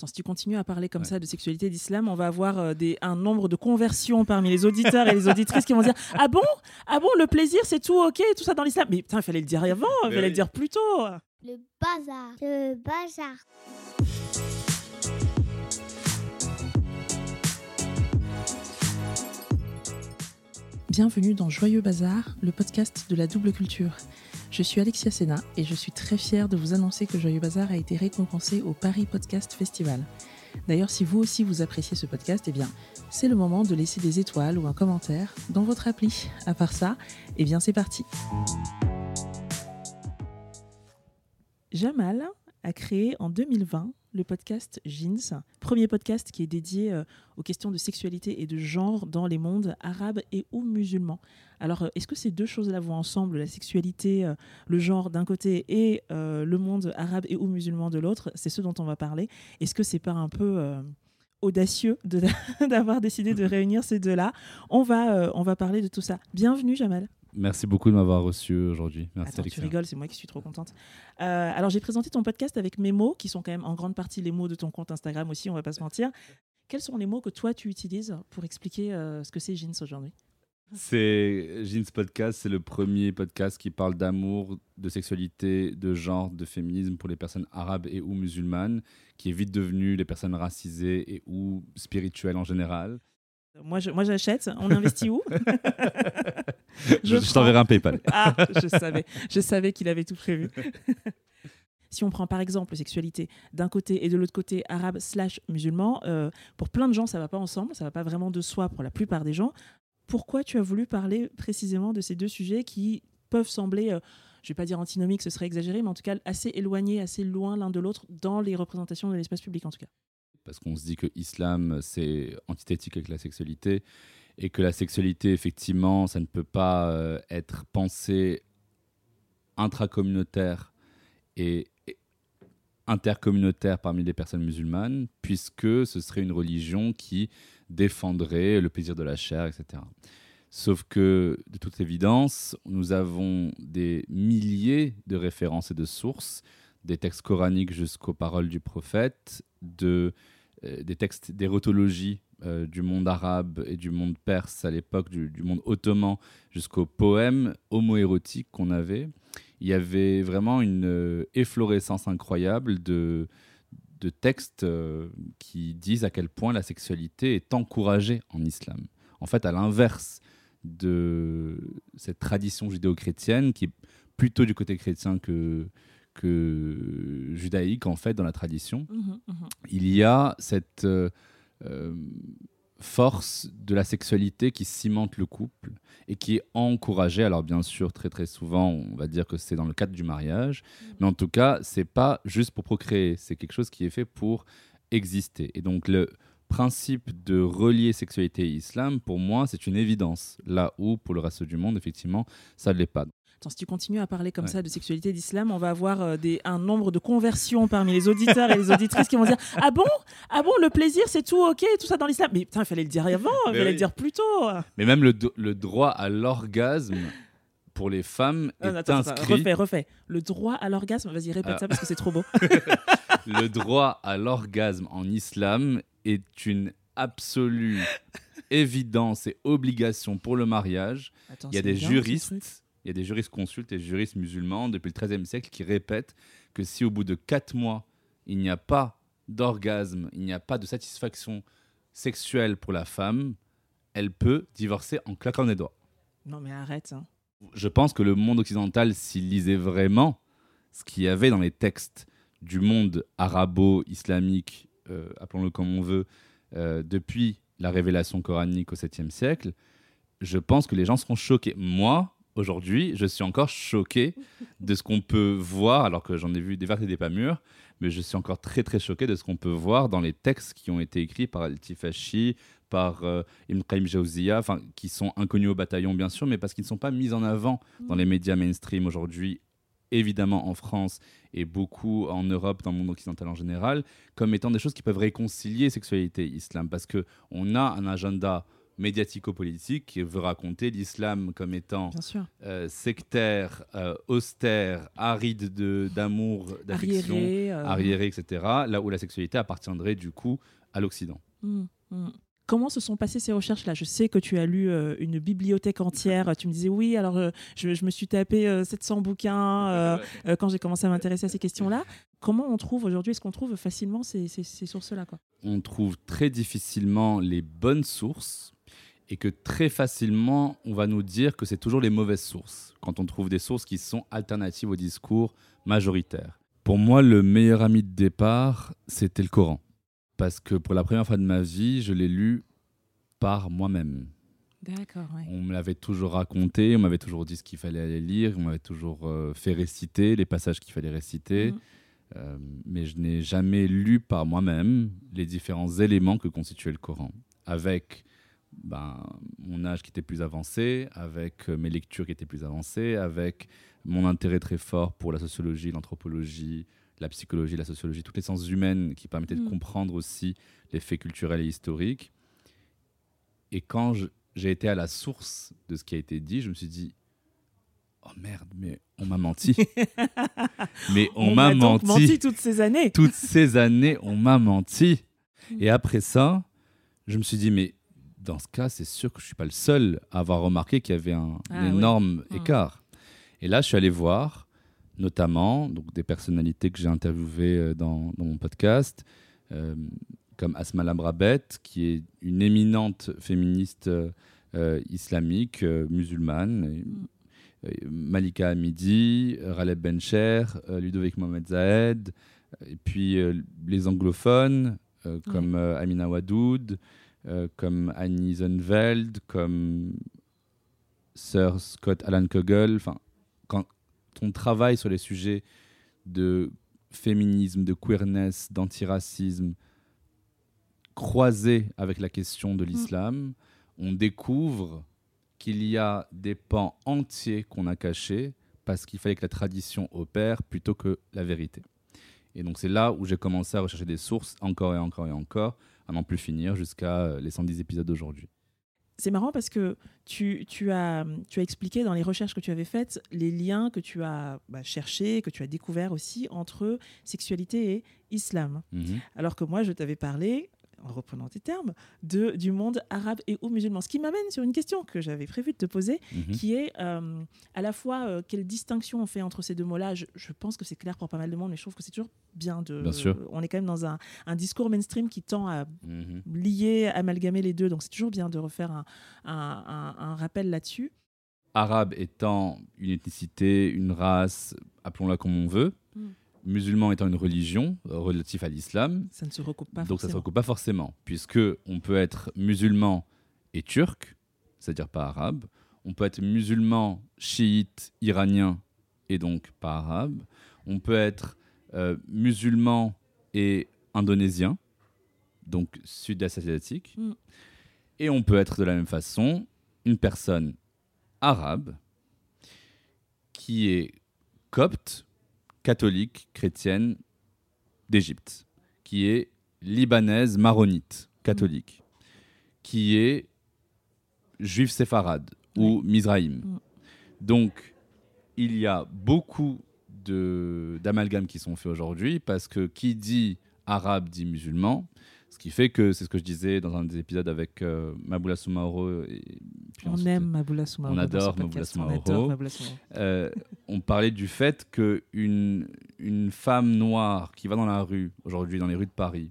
Attends, si tu continues à parler comme ça de sexualité d'islam, on va avoir euh, des, un nombre de conversions parmi les auditeurs et les auditrices qui vont dire Ah bon? Ah bon, le plaisir, c'est tout ok, tout ça dans l'islam? Mais putain, il fallait le dire avant, il fallait le dire plus tôt. Le bazar. Le bazar. Bienvenue dans Joyeux Bazar, le podcast de la double culture. Je suis Alexia Sena et je suis très fière de vous annoncer que Joyeux Bazar a été récompensé au Paris Podcast Festival. D'ailleurs, si vous aussi vous appréciez ce podcast, eh bien, c'est le moment de laisser des étoiles ou un commentaire dans votre appli. À part ça, eh bien, c'est parti. Jamal a créé en 2020 le podcast Jeans, premier podcast qui est dédié euh, aux questions de sexualité et de genre dans les mondes arabes et ou musulmans. Alors, euh, est-ce que ces deux choses-là vont ensemble, la sexualité, euh, le genre d'un côté et le monde arabe et ou musulman de l'autre? C'est ce dont on va parler. Est-ce que c'est pas un peu audacieux d'avoir décidé de réunir ces deux-là? On va, on va parler de tout ça. Bienvenue Jamal. Merci beaucoup de m'avoir reçu aujourd'hui. Merci Attends, tu rigoles, c'est moi qui suis trop contente. Euh, alors j'ai présenté ton podcast avec mes mots, qui sont quand même en grande partie les mots de ton compte Instagram aussi, on va pas se mentir. Quels sont les mots que toi tu utilises pour expliquer euh, ce que c'est Jeans aujourd'hui? C'est Jeans Podcast, c'est le premier podcast qui parle d'amour, de sexualité, de genre, de féminisme pour les personnes arabes et ou musulmanes, qui est vite devenu les personnes racisées et ou spirituelles en général. Moi, j'achète. On investit où? Je, je t'enverrai un PayPal. Ah, je savais. Je savais qu'il avait tout prévu. si on prend par exemple sexualité d'un côté et de l'autre côté arabe slash musulman, euh, pour plein de gens, ça va pas ensemble, ça va pas vraiment de soi pour la plupart des gens. Pourquoi tu as voulu parler précisément de ces deux sujets qui peuvent sembler, euh, je vais pas dire antinomiques, ce serait exagéré, mais en tout cas assez éloignés, assez loin l'un de l'autre dans les représentations de l'espace public en tout cas? Parce qu'on se dit que l'islam, c'est antithétique avec la sexualité, et que la sexualité, effectivement, ça ne peut pas euh, être pensé intracommunautaire et, intercommunautaire parmi les personnes musulmanes, puisque ce serait une religion qui défendrait le plaisir de la chair, etc. Sauf que, de toute évidence, nous avons des milliers de références et de sources, des textes coraniques jusqu'aux paroles du prophète, de euh, des textes d'érotologie euh, du monde arabe et du monde perse à l'époque, du, monde ottoman, jusqu'aux poèmes homoérotiques qu'on avait. Il y avait vraiment une euh, efflorescence incroyable de, de textes qui disent à quel point la sexualité est encouragée en islam. En fait, à l'inverse de cette tradition judéo-chrétienne qui est plutôt du côté chrétien que, que judaïque, en fait, dans la tradition. Mmh mmh Il y a cette euh, euh, force de la sexualité qui cimente le couple et qui est encouragée. Alors, bien sûr, très très souvent, on va dire que c'est dans le cadre du mariage, mmh. mais en tout cas, c'est pas juste pour procréer, c'est quelque chose qui est fait pour exister. Et donc, le principe de relier sexualité et islam, pour moi, c'est une évidence. Là où, pour le reste du monde, effectivement, ça ne l'est pas si tu continues à parler comme ça de sexualité d'islam, on va avoir euh, des, un nombre de conversions parmi les auditeurs et les auditrices qui vont dire Ah bon? Ah bon, le plaisir, c'est tout ok, tout ça dans l'islam? Mais putain, il fallait le dire avant, il fallait le dire plus tôt. Mais même le, le droit à l'orgasme pour les femmes ah, est inscrit. refais, refais. Le droit à l'orgasme, vas-y, répète ça parce que c'est trop beau. le droit à l'orgasme en islam est une absolue évidence et obligation pour le mariage. il y a des juristes il y a des juristes consultes et juristes musulmans depuis le XIIIe siècle qui répètent que si au bout de quatre mois, il n'y a pas d'orgasme, il n'y a pas de satisfaction sexuelle pour la femme, elle peut divorcer en claquant des doigts. Non mais arrête. Hein. Je pense que le monde occidental, s'il lisait vraiment ce qu'il y avait dans les textes du monde arabo-islamique, euh, appelons-le comme on veut, euh, depuis la révélation coranique au 7e siècle, je pense que les gens seront choqués. Moi, aujourd'hui, je suis encore choqué de ce qu'on peut voir, alors que j'en ai vu des vertes et des pas mûres, mais je suis encore très très choqué de ce qu'on peut voir dans les textes qui ont été écrits par Al-Tifashi, par euh, Ibn Qayyim Jawziya, qui sont inconnus au bataillon bien sûr, mais parce qu'ils ne sont pas mis en avant dans les médias mainstream aujourd'hui, évidemment en France et beaucoup en Europe, dans le monde occidental en général, comme étant des choses qui peuvent réconcilier sexualité et islam, parce qu'on a un agenda médiatico-politique qui veut raconter l'islam comme étant euh, sectaire, euh, austère, aride de- d'amour, d'affection, Arriéré. euh, arriéré, etc. Là où la sexualité appartiendrait du coup à l'Occident. Mm, mm. Comment se sont passées ces recherches-là Je sais que tu as lu une bibliothèque entière. Tu me disais oui, alors je, je me suis tapé euh, 700 bouquins quand j'ai commencé à m'intéresser à ces questions-là. Comment on trouve aujourd'hui Est-ce qu'on trouve facilement ces, ces- ces sources-là on trouve très difficilement les bonnes sources et que très facilement, on va nous dire que c'est toujours les mauvaises sources quand on trouve des sources qui sont alternatives au discours majoritaire. Pour moi, le meilleur ami de départ, c'était le Coran. Parce que pour la première fois de ma vie, je l'ai lu par moi-même. D'accord, ouais. On me l'avait toujours raconté, on m'avait toujours dit ce qu'il fallait aller lire, on m'avait toujours euh, fait réciter les passages qu'il fallait réciter. Mm. Euh, mais je n'ai jamais lu par moi-même les différents éléments que constituait le Coran, avec ben, mon âge qui était plus avancé, avec euh, mes lectures qui étaient plus avancées, avec mon intérêt très fort pour la sociologie, l'anthropologie, la psychologie, la sociologie, toutes les sciences humaines qui permettaient de Mm. comprendre aussi les faits culturels et historiques. Et quand j'ai été à la source de ce qui a été dit, je me suis dit, oh merde, mais on m'a menti. mais on, m'a donc menti. menti toutes ces années. Toutes ces années, on m'a menti. Mm. Et après ça, je me suis dit, mais dans ce cas, c'est sûr que je suis pas le seul à avoir remarqué qu'il y avait un, Ah énorme Mm. écart. Et là, je suis allé voir, notamment donc, des personnalités que j'ai interviewées euh, dans, dans mon podcast, euh, comme Asma Labrabet, qui est une éminente féministe euh, islamique, euh, musulmane, et- Mm. euh, Malika Hamidi, Raleb Bencher, Ludovic Mohamed Zahed, et puis les anglophones, comme Amina Wadoud, comme Annie Zunveld, comme Sir Scott Alan Kogel. Enfin, quand on travaille sur les sujets de féminisme, de queerness, d'antiracisme, croisés avec la question de l'islam, on découvre qu'il y a des pans entiers qu'on a cachés parce qu'il fallait que la tradition opère plutôt que la vérité. Et donc c'est là où j'ai commencé à rechercher des sources encore et encore et encore, à n'en plus finir jusqu'à euh, les 110 épisodes d'aujourd'hui. C'est marrant parce que tu, tu as, tu as expliqué dans les recherches que tu avais faites les liens que tu as bah, cherchés, que tu as découverts aussi entre sexualité et islam. Mhm. Alors que moi, je t'avais parlé, en reprenant tes termes, de, du monde arabe et ou musulman. Ce qui m'amène sur une question que j'avais prévu de te poser, Mhm. qui est euh, à la fois euh, quelle distinction on fait entre ces deux mots-là. Je, je pense que c'est clair pour pas mal de monde, mais je trouve que c'est toujours bien de. Bien sûr. on est quand même dans un, un discours mainstream qui tend à Mhm. lier, amalgamer les deux, donc c'est toujours bien de refaire un, un- un- un rappel là-dessus. Arabe étant une ethnicité, une race, appelons-la comme on veut, Mm. Musulman étant une religion euh, relative à l'islam, Ça ne se recoupe pas donc ça ne se forcément. recoupe pas forcément, puisque on peut être musulman et turc, c'est-à-dire pas arabe. On peut être musulman, chiite, iranien et donc pas arabe. On peut être euh, musulman et indonésien, donc sud-est asiatique. Mm. Et on peut être de la même façon une personne arabe qui est copte, catholique, chrétienne d'Égypte, qui est libanaise maronite, catholique, qui est juif séfarade ou mizraïm. Mm. Donc, il y a beaucoup de- d'amalgames qui sont faits aujourd'hui parce que qui dit arabe dit musulman, ce qui fait que c'est ce que je disais dans un des épisodes avec euh, Maboula Soumaoro. Et puis On ensuite, aime Maboula Soumaoro. on adore. Maboula On Soumaoro. euh, on parlait du fait que une, une femme noire qui va dans la rue aujourd'hui, dans les rues de Paris,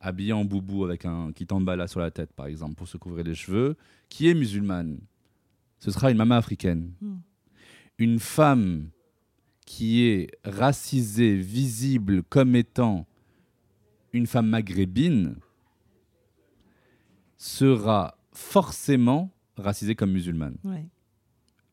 habillée en boubou avec un kitambala sur la tête, par exemple, pour se couvrir les cheveux, qui est musulmane, ce sera une maman africaine. Hmm. Une femme qui est racisée, visible comme étant une femme maghrébine, sera forcément racisée comme musulmane. Ouais.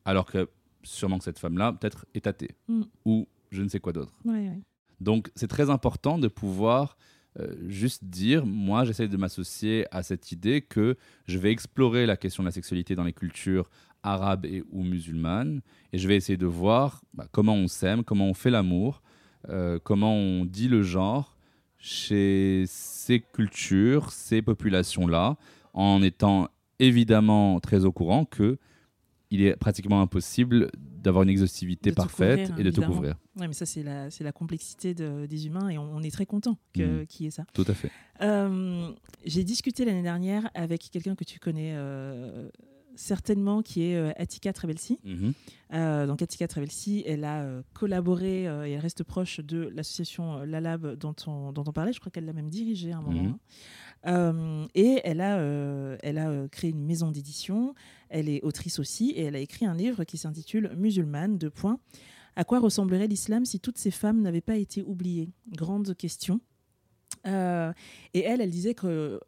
Alors que sûrement que cette femme-là, peut-être, est athée. Mm. Ou je ne sais quoi d'autre. Ouais, ouais. Donc, c'est très important de pouvoir euh, juste dire, moi, j'essaie de m'associer à cette idée que je vais explorer la question de la sexualité dans les cultures arabes et ou musulmanes, et je vais essayer de voir bah, comment on s'aime, comment on fait l'amour, euh, comment on dit le genre chez ces cultures, ces populations-là, en étant évidemment très au courant que il est pratiquement impossible d'avoir une exhaustivité parfaite couvrir, et de tout couvrir. Ouais, mais ça, c'est la, c'est la complexité de- des humains et on, on est très content que- Mm. qu'il y ait ça. Tout à fait. Euh, J'ai discuté l'année dernière avec quelqu'un que tu connais euh, certainement, qui est euh, Attika Travelsi. Mhm. Euh, donc Attika Travelsi, elle a euh, collaboré euh, et elle reste proche de l'association Lalab dont on, dont on parlait. Je crois qu'elle l'a même dirigée à un moment. Mhm. hein. Et elle a, elle a créé une maison d'édition. Elle est autrice aussi et elle a écrit un livre qui s'intitule Musulmane. Deux points. À quoi ressemblerait l'islam si toutes ces femmes n'avaient pas été oubliées? Grande question. Euh, et elle, elle disait que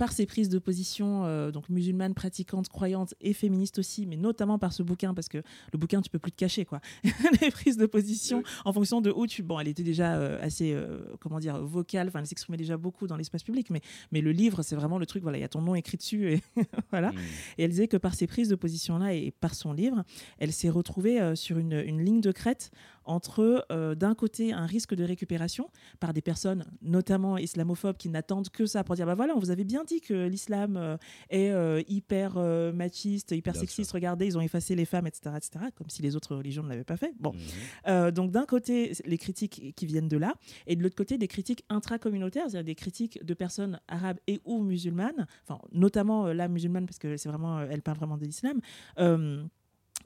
par ses prises de position, euh, donc musulmane, pratiquante, croyante et féministe aussi, mais notamment par ce bouquin, parce que le bouquin, tu peux plus te cacher, quoi. Les prises de position en fonction de où tu. Bon, elle était déjà euh, assez, euh, comment dire, vocale, enfin, elle s'exprimait déjà beaucoup dans l'espace public, mais, mais le livre, c'est vraiment le truc, voilà, il y a ton nom écrit dessus, et voilà. Mhm. Et elle disait que par ces prises de position-là et par son livre, elle s'est retrouvée sur une, une ligne de crête entre, euh, d'un côté, un risque de récupération par des personnes, notamment islamophobes, qui n'attendent que ça pour dire bah voilà, on vous avait bien dit que l'islam euh, est euh, hyper machiste, hyper Bien sexiste, sûr. regardez, ils ont effacé les femmes, etc., etc., comme si les autres religions ne l'avaient pas fait. Bon. Mhm. Donc d'un côté, les critiques qui viennent de là, et de l'autre côté, des critiques intracommunautaires, c'est-à-dire des critiques de personnes arabes et ou musulmanes, enfin notamment la musulmane, parce que c'est vraiment, elle parle vraiment de l'islam.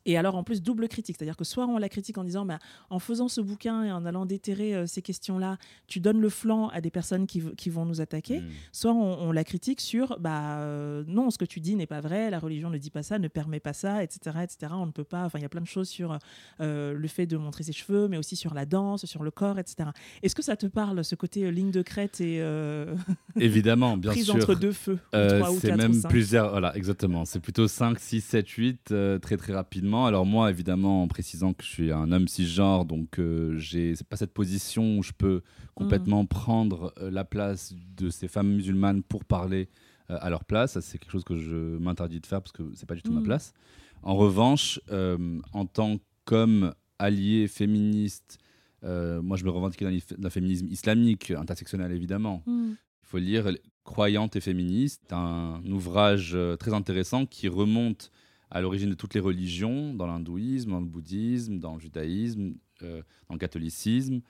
Et alors, en plus, double critique. C'est-à-dire que soit on la critique en disant, bah, en faisant ce bouquin et en allant déterrer euh, ces questions-là, tu donnes le flanc à des personnes qui, vont nous attaquer. Mhm. Soit on, on la critique sur, bah, euh, non, ce que tu dis n'est pas vrai, la religion ne dit pas ça, ne permet pas ça, etc. etc. On ne peut pas. Enfin, il y a plein de choses sur euh, le fait de montrer ses cheveux, mais aussi sur la danse, sur le corps, etc. Est-ce que ça te parle, ce côté ligne de crête et Évidemment, bien prise sûr. entre deux feux c'est ou même plusieurs, voilà, exactement. C'est plutôt 5, 6, 7, 8, euh, très très rapidement. Alors moi, évidemment, en précisant que je suis un homme cisgenre, donc euh, j'ai pas cette position où je peux complètement Mm. prendre euh, la place de ces femmes musulmanes pour parler euh, à leur place. C'est quelque chose que je m'interdis de faire parce que c'est pas du tout ma Mm. place. En revanche, euh, en tant qu'homme allié féministe, moi je me dans le féminisme islamique, intersectionnel évidemment Hmm. il faut lire Croyante et féministe, un ouvrage très intéressant qui remonte à l'origine de toutes les religions, dans l'hindouisme, dans le bouddhisme, dans le judaïsme, euh, dans le catholicisme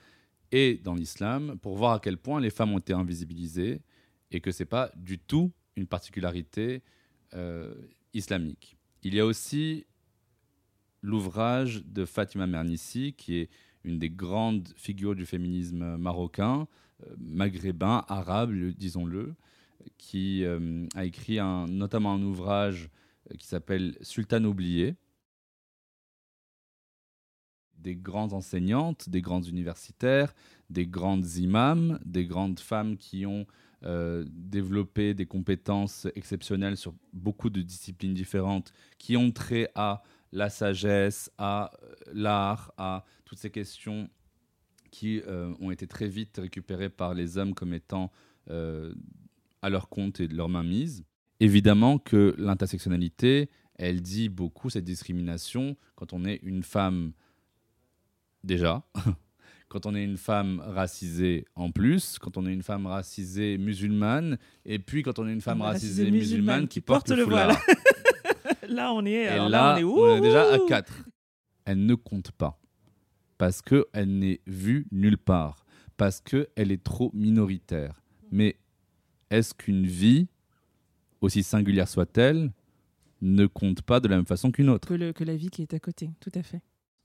et dans l'islam, pour voir à quel point les femmes ont été invisibilisées et que c'est pas du tout une particularité euh, islamique. Il y a aussi l'ouvrage de Fatima Mernissi, qui est une des grandes figures du féminisme marocain, euh, maghrébin, arabe, le- disons-le, qui a écrit notamment un ouvrage qui s'appelle Sultane oubliée. Des grandes enseignantes, des grandes universitaires, des grandes imams, des grandes femmes qui ont euh, développé des compétences exceptionnelles sur beaucoup de disciplines différentes, qui ont trait à la sagesse, à euh, l'art, à toutes ces questions qui euh, ont été très vite récupérées par les hommes comme étant euh, à leur compte et de leur mainmise. Évidemment que l'intersectionnalité, elle dit beaucoup cette discrimination quand on est une femme déjà, quand on est une femme racisée en plus, quand on est une femme racisée musulmane, et puis quand on est une femme Racisée racisée musulmane qui porte le foulard. là, on est, Et alors là, on est où on est déjà à 4. Elle ne compte pas. Parce qu'elle n'est vue nulle part. Parce qu'elle est trop minoritaire. Mais est-ce qu'une vie, aussi singulière soit-elle, ne compte pas de la même façon qu'une autre que, le- que la vie qui est à côté, tout à fait.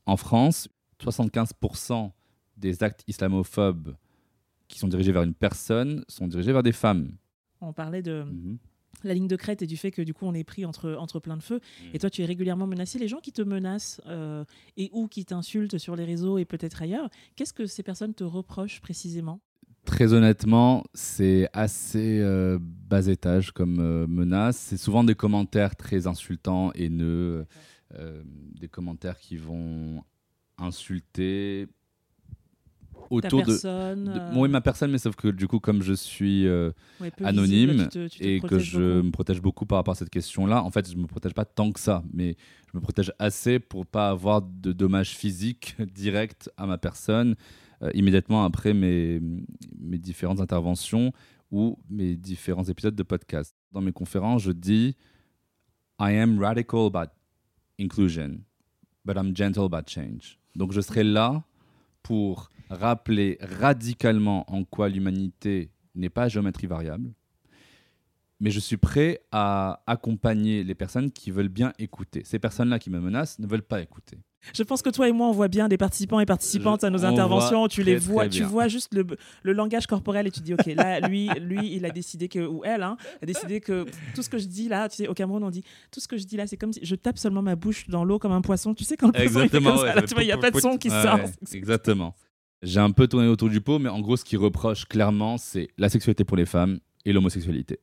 En France, 75% des actes islamophobes qui sont dirigés vers une personne sont dirigés vers des femmes. On parlait de Mhm. la ligne de crête et du fait que du coup on est pris entre, entre plein de feux. Mm. Et toi, tu es régulièrement menacé. Les gens qui te menacent euh, et ou qui t'insultent sur les réseaux et peut-être ailleurs, qu'est-ce que ces personnes te reprochent précisément? Très honnêtement, c'est assez euh, bas étage comme euh, menace. C'est souvent des commentaires très insultants, haineux, euh, des commentaires qui vont insulter Ta autour de, personne de- euh, moi et ma personne, mais sauf que du coup, comme je suis euh, ouais, anonyme visible, tu te- tu te et que je beaucoup. me protège beaucoup par rapport à cette question-là, en fait, je me protège pas tant que ça, mais je me protège assez pour pas avoir de dommages physiques directs à ma personne euh, immédiatement après mes, mes différentes interventions ou mes différents épisodes de podcast. Dans mes conférences, je dis I am radical about inclusion, but I'm gentle about change. Donc je serai là pour rappeler radicalement en quoi l'humanité n'est pas géométrie variable, mais je suis prêt à accompagner les personnes qui veulent bien écouter. Ces personnes-là qui me menacent ne veulent pas écouter. Je pense que toi et moi, on voit bien des participants et participantes Je- à nos on interventions. Tu les vois, tu vois juste le, le langage corporel et tu dis, ok, là, lui, lui, il a décidé que, ou elle, hein, a décidé que tout ce que je dis là, tu sais, au Cameroun, on dit, tout ce que je dis là, c'est comme si je tape seulement ma bouche dans l'eau comme un poisson. Tu sais quand le poisson il Exactement. ça, ouais, il n'y a pas de son qui ouais, sort. ouais, exactement. J'ai un peu tourné autour du pot, mais en gros, ce qu'ils reprochent clairement, c'est la sexualité pour les femmes et l'homosexualité.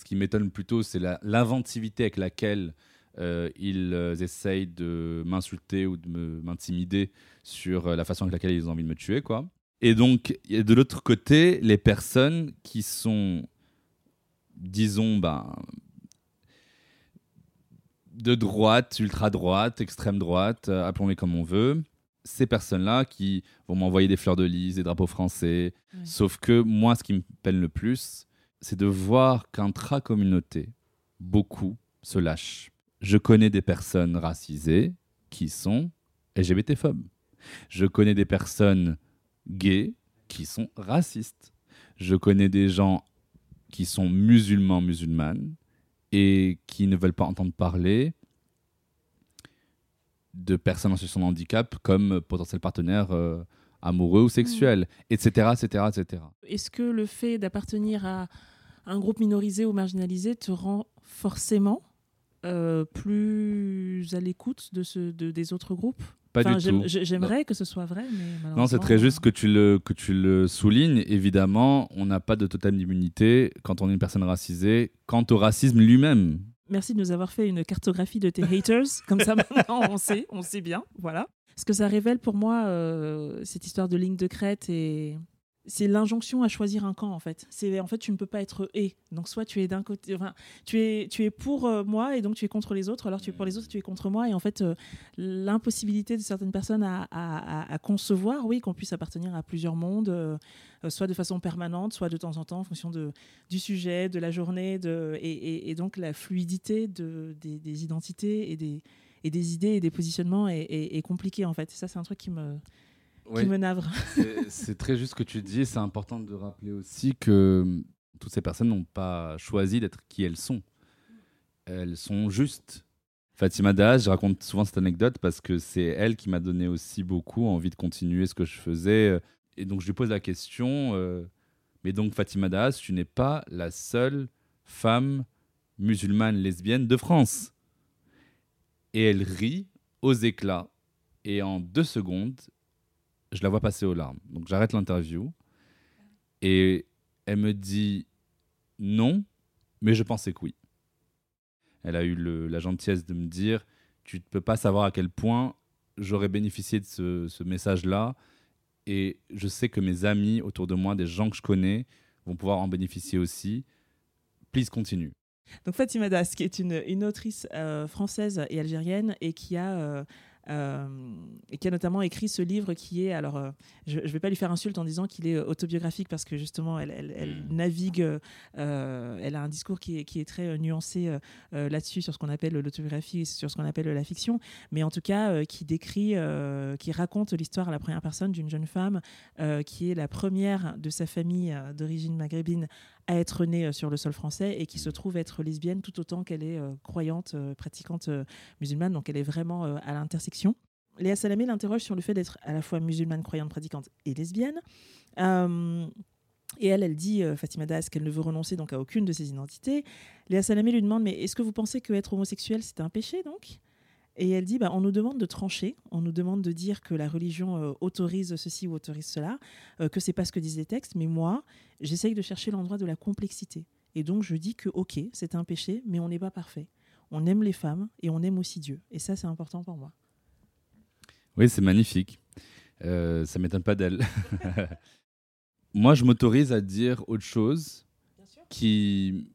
Ce qui m'étonne plutôt, c'est la- l'inventivité avec laquelle euh, ils euh, essayent de m'insulter ou de m'intimider sur euh, la façon avec laquelle ils ont envie de me tuer, quoi. Et donc, de l'autre côté, les personnes qui sont, disons, ben, de droite, ultra-droite, extrême-droite, euh, appelons-les comme on veut. Ces personnes-là qui vont m'envoyer des fleurs de lys, des drapeaux français. Ouais. Sauf que moi, ce qui me peine le plus, c'est de voir qu'intra-communauté, beaucoup se lâchent. Je connais des personnes racisées qui sont LGBT-phobes. Je connais des personnes gays qui sont racistes. Je connais des gens qui sont musulmans, musulmanes, et qui ne veulent pas entendre parler de personnes en situation de handicap comme potentiels partenaires euh, amoureux ou sexuels, etc., etc., etc. Est-ce que le fait d'appartenir à un groupe minorisé ou marginalisé te rend forcément euh, plus à l'écoute de ce, de, des autres groupes? Pas Enfin, du tout. j'ai- J'aimerais que ce soit vrai, mais. Non, c'est très juste que tu, le, que tu le soulignes. Évidemment, on n'a pas de totem d'immunité quand on est une personne racisée quant au racisme lui-même. Merci de nous avoir fait une cartographie de tes haters. Comme ça, maintenant, on sait, on sait bien. Voilà. Ce que ça révèle pour moi, euh, cette histoire de ligne de crête, et c'est l'injonction à choisir un camp, en fait. C'est en fait, tu ne peux pas être et. Donc, soit tu es d'un côté, enfin, tu es, tu es pour euh, moi et donc tu es contre les autres, alors tu es pour les autres, tu es contre moi. Et en fait, euh, l'impossibilité de certaines personnes à, concevoir, oui, qu'on puisse appartenir à plusieurs mondes, euh, soit de façon permanente, soit de temps en temps, en fonction de, du sujet, de la journée, de, et, donc la fluidité de, des, identités et des, et des idées et des positionnements est, est- est compliquée en fait. Et ça, c'est un truc qui me, qui me navre. C'est- très juste ce que tu dis. C'est important de rappeler aussi que hum, toutes ces personnes n'ont pas choisi d'être qui elles sont. Elles sont justes. Fatima Daz, je raconte souvent cette anecdote parce que c'est elle qui m'a donné aussi beaucoup envie de continuer ce que je faisais. Et donc je lui pose la question, euh, mais donc Fatima Daz, tu n'es pas la seule femme musulmane lesbienne de France. Et elle rit aux éclats. Et en deux secondes, je la vois passer aux larmes. Donc j'arrête l'interview et elle me dit non, mais je pensais que oui. Elle a eu la gentillesse de me dire tu ne peux pas savoir à quel point j'aurais bénéficié de ce, message-là et je sais que mes amis autour de moi, des gens que je connais, vont pouvoir en bénéficier aussi. Please continue. Donc Fatima Das, qui est une, une autrice euh, française et algérienne et qui a, euh, et qui a notamment écrit ce livre qui est, alors euh, je ne vais pas lui faire insulte en disant qu'il est euh, autobiographique parce que justement elle, elle- elle navigue, euh, elle a un discours qui est, qui est très euh, nuancé euh, euh, là-dessus sur ce qu'on appelle l'autobiographie et sur ce qu'on appelle la fiction, mais en tout cas euh, qui décrit, euh, qui raconte l'histoire à la première personne d'une jeune femme euh, qui est la première de sa famille euh, d'origine maghrébine à être née euh, sur le sol français et qui se trouve être lesbienne tout autant qu'elle est euh, croyante, euh, pratiquante musulmane. Donc elle est vraiment à l'intersection. Léa Salamé l'interroge sur le fait d'être à la fois musulmane, croyante, pratiquante et lesbienne. Et elle, elle dit, euh, Fatima Das, qu'elle ne veut renoncer donc à aucune de ses identités. Léa Salamé lui demande, mais est-ce que vous pensez que être homosexuel, c'est un péché donc? Et elle dit, bah, on nous demande de trancher, on nous demande de dire que la religion euh, autorise ceci ou autorise cela, euh, que c'est pas ce que disent les textes, mais moi, j'essaye de chercher l'endroit de la complexité. Et donc je dis que ok, c'est un péché, mais on n'est pas parfait. On aime les femmes et on aime aussi Dieu. Et ça, c'est important pour moi. Oui, c'est magnifique. Euh, ça m'étonne pas d'elle. Moi, je m'autorise à dire autre chose qui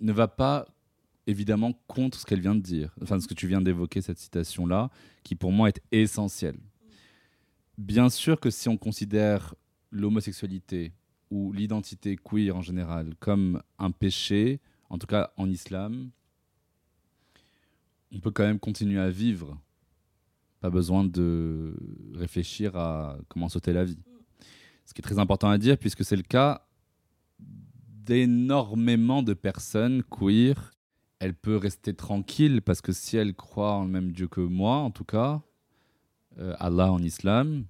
ne va pas évidemment contre ce qu'elle vient de dire, enfin ce que tu viens d'évoquer, cette citation-là, qui pour moi est essentielle. Bien sûr que si on considère l'homosexualité ou l'identité queer en général comme un péché, en tout cas en islam, on peut quand même continuer à vivre. Pas besoin de réfléchir à comment sauter la vie. Ce qui est très important à dire, puisque c'est le cas d'énormément de personnes queer. Elle peut rester tranquille parce que si elle croit en le même Dieu que moi, en tout cas, euh, Allah en islam,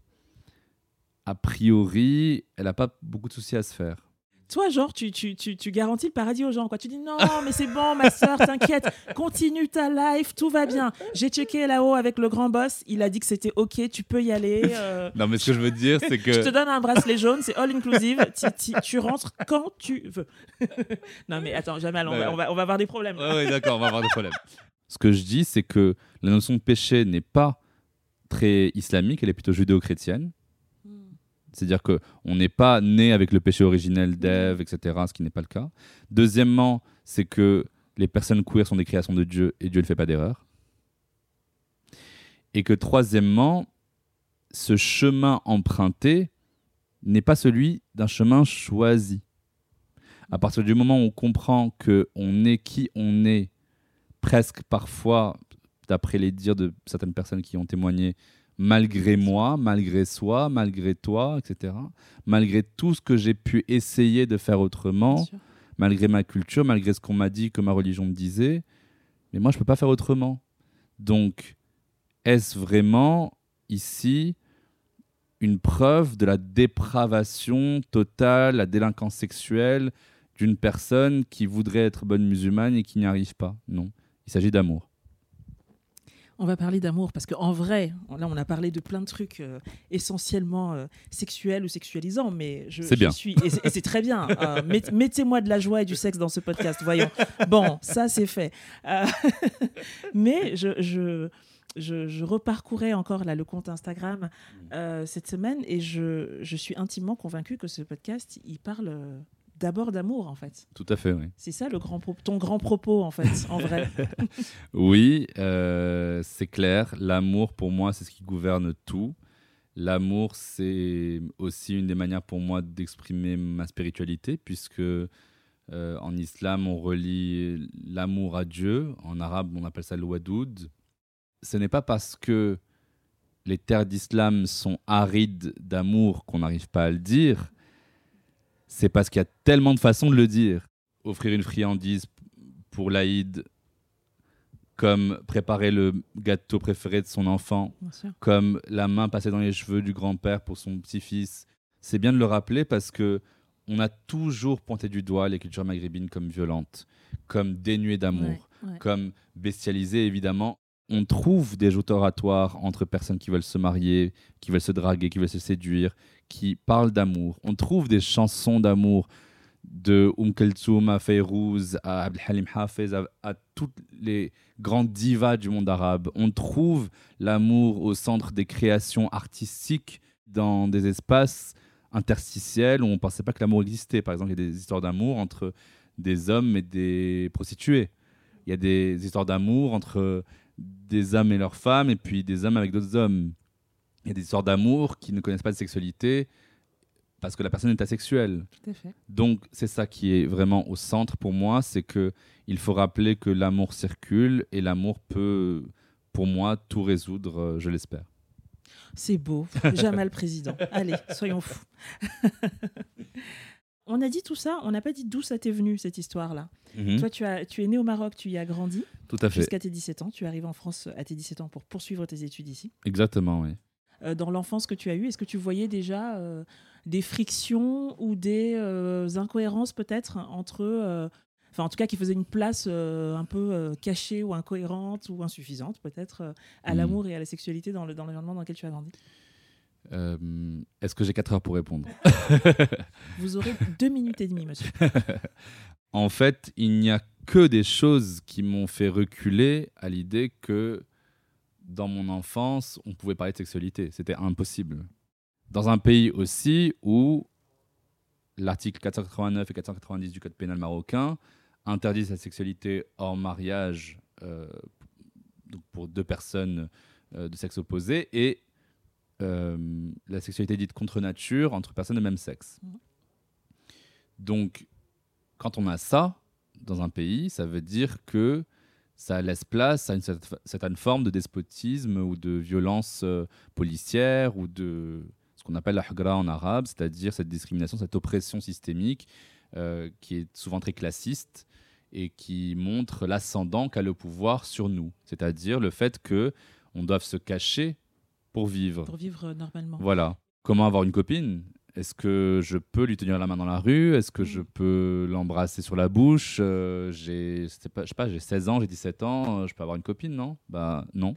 a priori, elle n'a pas beaucoup de soucis à se faire. Toi, genre, tu, tu, tu, tu garantis le paradis aux gens. Quoi. Tu dis non, mais c'est bon, ma soeur, t'inquiète, continue ta life, tout va bien. J'ai checké là-haut avec le grand boss, il a dit que c'était OK, tu peux y aller. euh, Non, mais ce que je veux dire, c'est que. Je te donne un bracelet jaune, c'est all inclusive. Tu- rentres quand tu veux. non, mais attends, Jamal, on, va, on, va, on va avoir des problèmes. ouais, d'accord, on va avoir des problèmes. Ce que je dis, c'est que la notion de péché n'est pas très islamique, elle est plutôt judéo-chrétienne. C'est-à-dire qu'on n'est pas né avec le péché originel d'Ève, etc., ce qui n'est pas le cas. Deuxièmement, c'est que les personnes queer sont des créations de Dieu et Dieu ne fait pas d'erreur. Et que troisièmement, ce chemin emprunté n'est pas celui d'un chemin choisi. À partir du moment où on comprend que on est qui on est, presque parfois, d'après les dires de certaines personnes qui ont témoigné, malgré moi, malgré soi, malgré toi, etc., malgré tout ce que j'ai pu essayer de faire autrement, malgré ma culture, malgré ce qu'on m'a dit, que ma religion me disait, mais moi, je ne peux pas faire autrement. Donc, est-ce vraiment ici une preuve de la dépravation totale, la délinquance sexuelle d'une personne qui voudrait être bonne musulmane et qui n'y arrive pas? Non. Il s'agit d'amour. On va parler d'amour parce qu'en vrai, là, on a parlé de plein de trucs euh, essentiellement euh, sexuels ou sexualisants, mais je, C'est je bien. suis et c'est- très bien. Euh, met- Mettez-moi de la joie et du sexe dans ce podcast, voyons. Bon, ça c'est fait. Euh, mais je, je, je, je reparcourais encore là le compte Instagram cette semaine et je, je suis intimement convaincue que ce podcast, il parle d'abord d'amour en fait. Tout à fait, oui. C'est ça le grand ton grand propos en fait, en vrai. Oui, euh, c'est clair. L'amour, pour moi, c'est ce qui gouverne tout. L'amour, c'est aussi une des manières pour moi d'exprimer ma spiritualité, puisque euh, en islam, on relie l'amour à Dieu. En arabe, on appelle ça le wadoud. Ce n'est pas parce que les terres d'islam sont arides d'amour qu'on n'arrive pas à le dire. C'est parce qu'il y a tellement de façons de le dire. Offrir une friandise pour l'Aïd, comme préparer le gâteau préféré de son enfant, comme la main passée dans les cheveux du grand-père pour son petit-fils. C'est bien de le rappeler parce que on a toujours pointé du doigt les cultures maghrébines comme violentes, comme dénuées d'amour, Ouais, ouais. comme bestialisées évidemment. On trouve des joutes oratoires entre personnes qui veulent se marier, qui veulent se draguer, qui veulent se séduire, qui parlent d'amour. On trouve des chansons d'amour de Oum Kulthum à Fayrouz, à Abdelhalim Hafez, à, à toutes les grandes divas du monde arabe. On trouve l'amour au centre des créations artistiques dans des espaces interstitiels où on ne pensait pas que l'amour existait. Par exemple, il y a des histoires d'amour entre des hommes et des prostituées. Il y a des histoires d'amour entre des hommes et leurs femmes et puis des hommes avec d'autres hommes. Il y a des histoires d'amour qui ne connaissent pas de sexualité parce que la personne est asexuelle. Tout à fait. Donc c'est ça qui est vraiment au centre pour moi, c'est que il faut rappeler que l'amour circule et l'amour peut, pour moi, tout résoudre, euh, je l'espère. C'est beau. Jamal président. Allez, soyons fous. on a dit tout ça, on n'a pas dit d'où ça t'est venu, cette histoire-là. Mhm, Toi, tu, as, tu es né au Maroc, tu y as grandi tout à fait, jusqu'à tes 17 ans. Tu arrives en France à tes 17 ans pour poursuivre tes études ici. exactement, oui. Euh, dans l'enfance que tu as eue, est-ce que tu voyais déjà euh, des frictions ou des euh, incohérences peut-être entre... Enfin, en tout cas, qui faisaient une place euh, un peu euh, cachée ou incohérente ou insuffisante, peut-être, euh, à Mhm. l'amour et à la sexualité dans le- dans l'environnement dans lequel tu as grandi? Est-ce que j'ai 4 heures pour répondre? Vous aurez deux minutes et demie, monsieur. En fait, il n'y a que des choses qui m'ont fait reculer à l'idée que dans mon enfance, on pouvait parler de sexualité. C'était impossible. Dans un pays aussi où l'article 489 et 490 du Code pénal marocain interdisent la sexualité hors mariage euh, donc pour deux personnes euh, de sexe opposé et euh, la sexualité dite contre nature entre personnes de même sexe. Mhm. Donc, quand on a ça dans un pays, ça veut dire que ça laisse place à une cer- certaine forme de despotisme ou de violence euh, policière ou de ce qu'on appelle la hugra en arabe, c'est-à-dire cette discrimination, cette oppression systémique euh, qui est souvent très classiste et qui montre l'ascendant qu'a le pouvoir sur nous, c'est-à-dire le fait que on doive se cacher pour vivre. Pour vivre euh, normalement. Voilà. Comment avoir une copine? Est-ce que je peux lui tenir la main dans la rue? Est-ce que Mm. je peux l'embrasser sur la bouche? Euh, J'ai, c'était pas- je sais pas, j'ai 16 ans, j'ai 17 ans, euh, je peux avoir une copine, non? Bah non,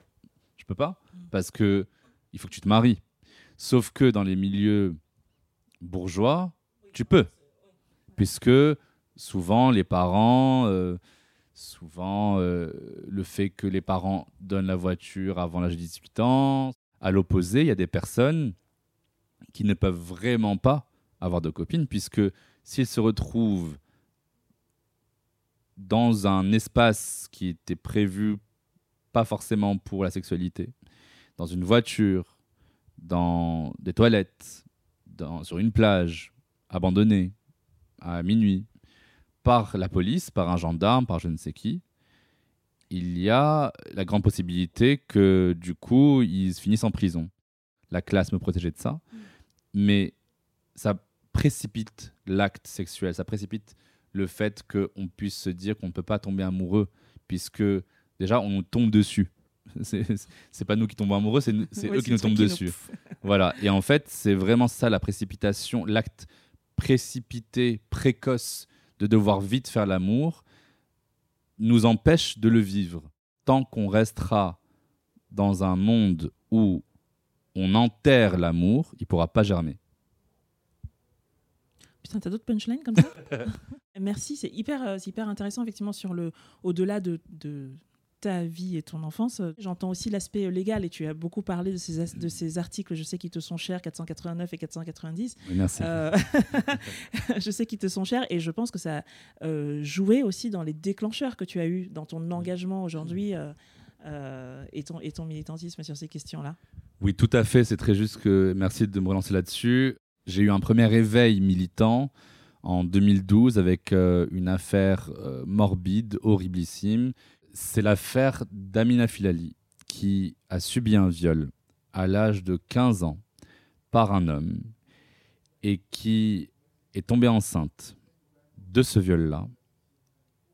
je peux pas, Mm. parce que il faut que tu te maries. Sauf que dans les milieux bourgeois, tu peux, puisque souvent les parents, euh, souvent le fait que les parents donnent la voiture avant l'âge de 18 ans. À l'opposé, il y a des personnes qui ne peuvent vraiment pas avoir de copine, puisque s'ils se retrouvent dans un espace qui était prévu pas forcément pour la sexualité, dans une voiture, dans des toilettes, dans, sur une plage, abandonnée, à minuit, par la police, par un gendarme, par je ne sais qui, il y a la grande possibilité que du coup, ils finissent en prison. La classe me protégeait de ça, mais ça précipite l'acte sexuel, ça précipite le fait qu'on puisse se dire qu'on ne peut pas tomber amoureux, puisque déjà, on nous tombe dessus. C'est pas nous qui tombons amoureux, c'est eux qui nous tombent dessus. Voilà. Et en fait, c'est vraiment ça la précipitation, l'acte précipité, précoce de devoir vite faire l'amour nous empêche de le vivre. Tant qu'on restera dans un monde où on enterre l'amour, il pourra pas germer. Putain, t'as d'autres punchlines comme ça Merci, c'est hyper, euh, hyper intéressant effectivement sur le au-delà de, de ta vie et ton enfance. Euh, J'entends aussi l'aspect euh, légal et tu as beaucoup parlé de ces, as- de ces articles, je sais qu'ils te sont chers, 489 et 490. Oui, Merci. Euh, je sais qu'ils te sont chers et je pense que ça a euh, joué aussi dans les déclencheurs que tu as eu dans ton engagement aujourd'hui euh, et, ton, et ton militantisme sur ces questions-là? Oui, tout à fait. C'est très juste que merci de me relancer là-dessus. J'ai eu un premier éveil militant en 2012 avec euh, une affaire euh, morbide, horriblissime. C'est l'affaire d'Amina Filali qui a subi un viol à l'âge de 15 ans par un homme et qui est tombée enceinte de ce viol-là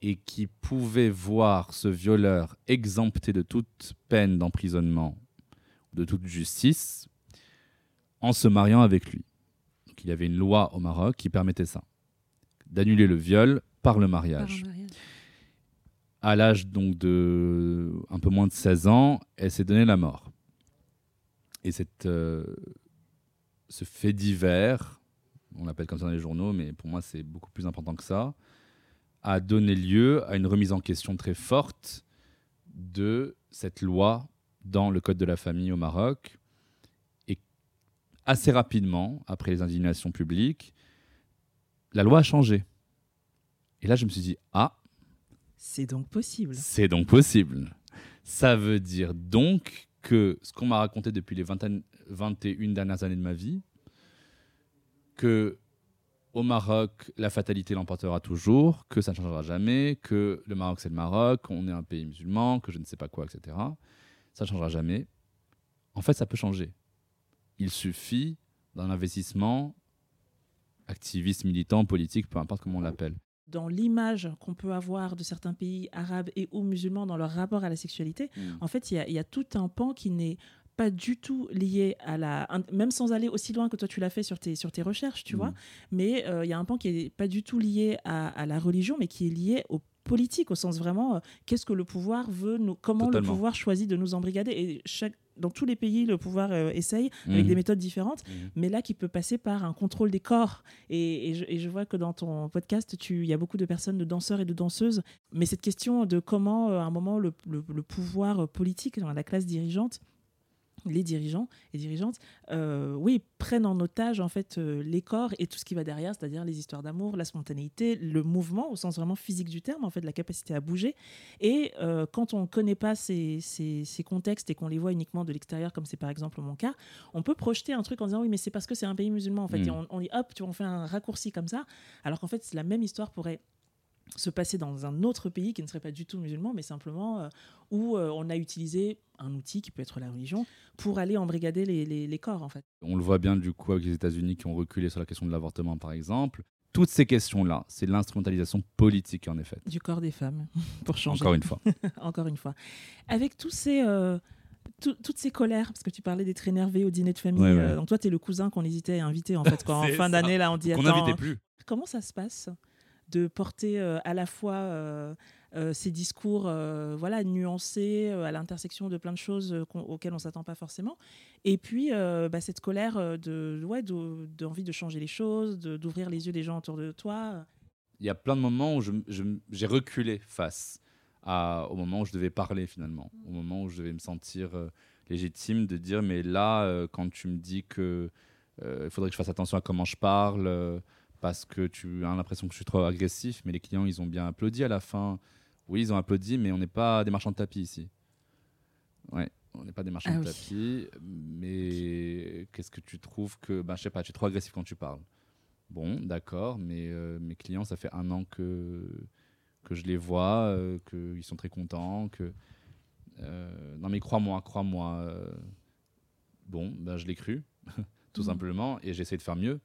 et qui pouvait voir ce violeur exempté de toute peine d'emprisonnement de toute justice en se mariant avec lui. Donc, il y avait une loi au Maroc qui permettait ça, d'annuler le viol par le mariage. À l'âge donc de un peu moins de 16 ans, elle s'est donné la mort. Et cette, euh, ce fait divers, on l'appelle comme ça dans les journaux, mais pour moi c'est beaucoup plus important que ça, a donné lieu à une remise en question très forte de cette loi dans le Code de la famille au Maroc. Et assez rapidement, après les indignations publiques, la loi a changé. Et là, je me suis dit, ah, C'est donc possible. c'est donc possible. Ça veut dire donc que ce qu'on m'a raconté depuis les 20 21 dernières années de ma vie, que au Maroc, la fatalité l'emportera toujours, que ça ne changera jamais, que le Maroc c'est le Maroc, on est un pays musulman, que je ne sais pas quoi, etc. Ça ne changera jamais. En fait, ça peut changer. Il suffit d'un investissement activiste, militant, politique, peu importe comment on l'appelle. Dans l'image qu'on peut avoir de certains pays arabes et ou musulmans dans leur rapport à la sexualité, en fait, il y y, a tout un pan qui n'est pas du tout lié à la... Même sans aller aussi loin que toi tu l'as fait sur tes, sur tes recherches, tu Mm. vois, mais euh, il y a un pan qui est pas du tout lié à, à la religion, mais qui est lié au politique, au sens vraiment, euh, qu'est-ce que le pouvoir veut, nous, comment Totalement. le pouvoir choisit de nous embrigader. Et chaque, dans tous les pays, le pouvoir euh, essaye, avec Mhm. des méthodes différentes, Mhm. mais là qui peut passer par un contrôle des corps. Et, et je, et je vois que dans ton podcast, tu- il y a beaucoup de personnes, de danseurs et de danseuses. Mais cette question de comment, euh, à un moment, le, le- le pouvoir politique, dans la classe dirigeante, les dirigeants et dirigeantes, euh, oui, prennent en otage en fait euh, les corps et tout ce qui va derrière, c'est-à-dire les histoires d'amour, la spontanéité, le mouvement au sens vraiment physique du terme, en fait, la capacité à bouger. Et euh, quand on ne connaît pas ces, ces- ces contextes et qu'on les voit uniquement de l'extérieur, comme c'est par exemple mon cas, on peut projeter un truc en disant oui, mais c'est parce que c'est un pays musulman en fait. Mm. Et on, on dit hop, tu vois, on fait un raccourci comme ça, alors qu'en fait, la même histoire pourrait se passer dans un autre pays qui ne serait pas du tout musulman, mais simplement euh, où euh, on a utilisé un outil qui peut être la religion pour aller embrigader les, les, les corps, en fait. On le voit bien du coup avec les États-Unis qui ont reculé sur la question de l'avortement, par exemple. Toutes ces questions-là, c'est l'instrumentalisation politique, en effet. Du corps des femmes, pour changer. Encore une fois. Encore une fois. Avec tous ces, euh, tout- toutes ces colères, parce que tu parlais d'être énervé au dîner de famille. Ouais, ouais. euh, donc toi, tu es le cousin qu'on hésitait à inviter, en fait, quand en fin d'année, là, on dit Qu'on n'invitait plus. comment ça se passe? De porter euh, à la fois euh, euh, ces discours voilà, nuancés à l'intersection de plein de choses auxquelles on ne s'attend pas forcément, et puis bah, cette colère de ouais, de- d'envie de changer les choses, d'ouvrir les yeux des gens autour de toi. il y a plein de moments où j'ai reculé face au moment où je devais parler finalement, au moment où je devais me sentir légitime de dire mais là quand tu me dis que euh, il faudrait que je fasse attention à comment je parle parce que tu as l'impression que je suis trop agressif, mais les clients ils ont bien applaudi à la fin. Oui, ils ont applaudi, mais on n'est pas des marchands de tapis ici. Ouais, on n'est pas des marchands Ah de oui. tapis, mais qu'est-ce que tu trouves que ben je sais pas, tu es trop agressif quand tu parles. Bon, d'accord, mais euh, mes clients, ça fait un an que, que je les vois, euh, qu'ils sont très contents. Que, euh, non, mais crois-moi, crois-moi. euh, bon, ben, je l'ai cru, tout Mhm. simplement, et j'essaie de faire mieux.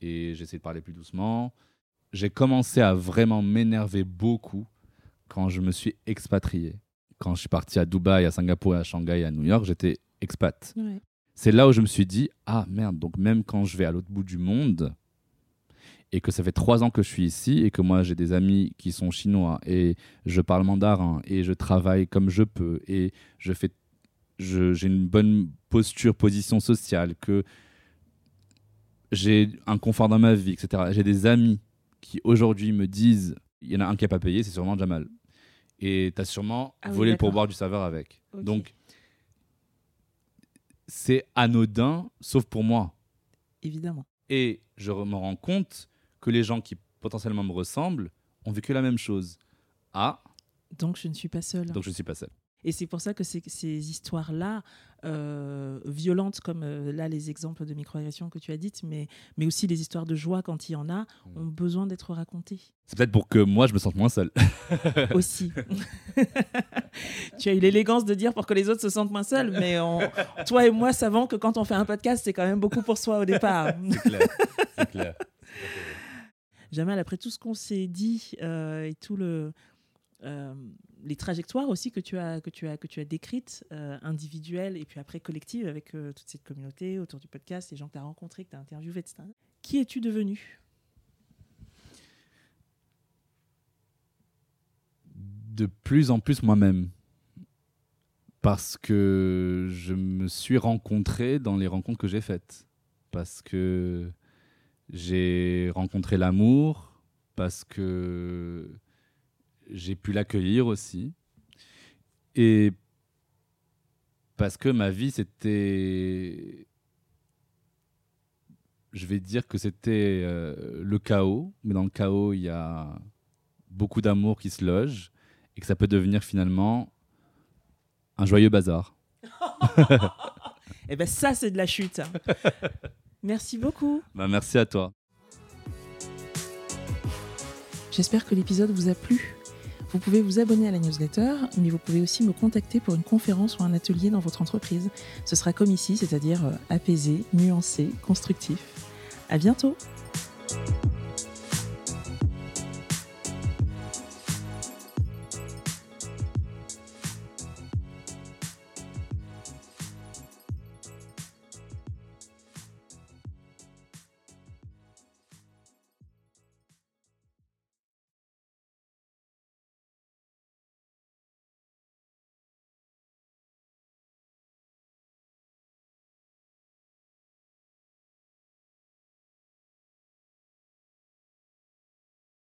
Et j'essaie de parler plus doucement. J'ai commencé à vraiment m'énerver beaucoup quand je me suis expatrié. Quand je suis parti à Dubaï, à Singapour, à Shanghai, à New York, j'étais expat Ouais. c'est là où je me suis dit ah merde donc même quand je vais à l'autre bout du monde et que ça fait trois ans que je suis ici et que moi j'ai des amis qui sont chinois et je parle mandarin et je travaille comme je peux et je fais j'ai une bonne posture position sociale que j'ai un confort dans ma vie etc j'ai des amis qui aujourd'hui me disent il y en a un qui n'a pas payé c'est sûrement Jamal et tu as sûrement Ah oui, volé le pourboire du serveur avec donc c'est anodin, sauf pour moi. Évidemment. Et je me rends compte que les gens qui potentiellement me ressemblent ont vécu la même chose. Ah, Donc je ne suis pas seule. donc je ne suis pas seul. Et c'est pour ça que ces, ces histoires-là, euh, violentes comme euh, là les exemples de microagressions que tu as dites, mais, mais aussi les histoires de joie quand il y en a, Mm. ont besoin d'être racontées C'est peut-être pour que moi je me sente moins seul. aussi. tu as eu l'élégance de dire pour que les autres se sentent moins seuls, mais on- toi et moi savons que quand on fait un podcast, c'est quand même beaucoup pour soi au départ. C'est clair. C'est clair. Jamal, après tout ce qu'on s'est dit euh, et tout le euh, les trajectoires aussi que tu as que tu as que tu as décrites euh, individuelles et puis après collectives avec euh, toute cette communauté autour du podcast, les gens que tu as rencontrés, que tu as interviewés, etc. Qui es-tu devenu De plus en plus moi-même. Parce que je me suis rencontré dans les rencontres que j'ai faites. Parce que j'ai rencontré l'amour, parce que j'ai pu l'accueillir aussi. Et parce que ma vie, c'était... Je vais dire que c'était euh, le chaos, mais dans le chaos, il y a beaucoup d'amour qui se loge et que ça peut devenir finalement un joyeux bazar. Eh ben ça c'est de la chute. Merci beaucoup. Bah, merci à toi. J'espère que l'épisode vous a plu. Vous pouvez vous abonner à la newsletter, mais vous pouvez aussi me contacter pour une conférence ou un atelier dans votre entreprise. Ce sera comme ici, c'est-à-dire euh, apaisé, nuancé, constructif. À bientôt.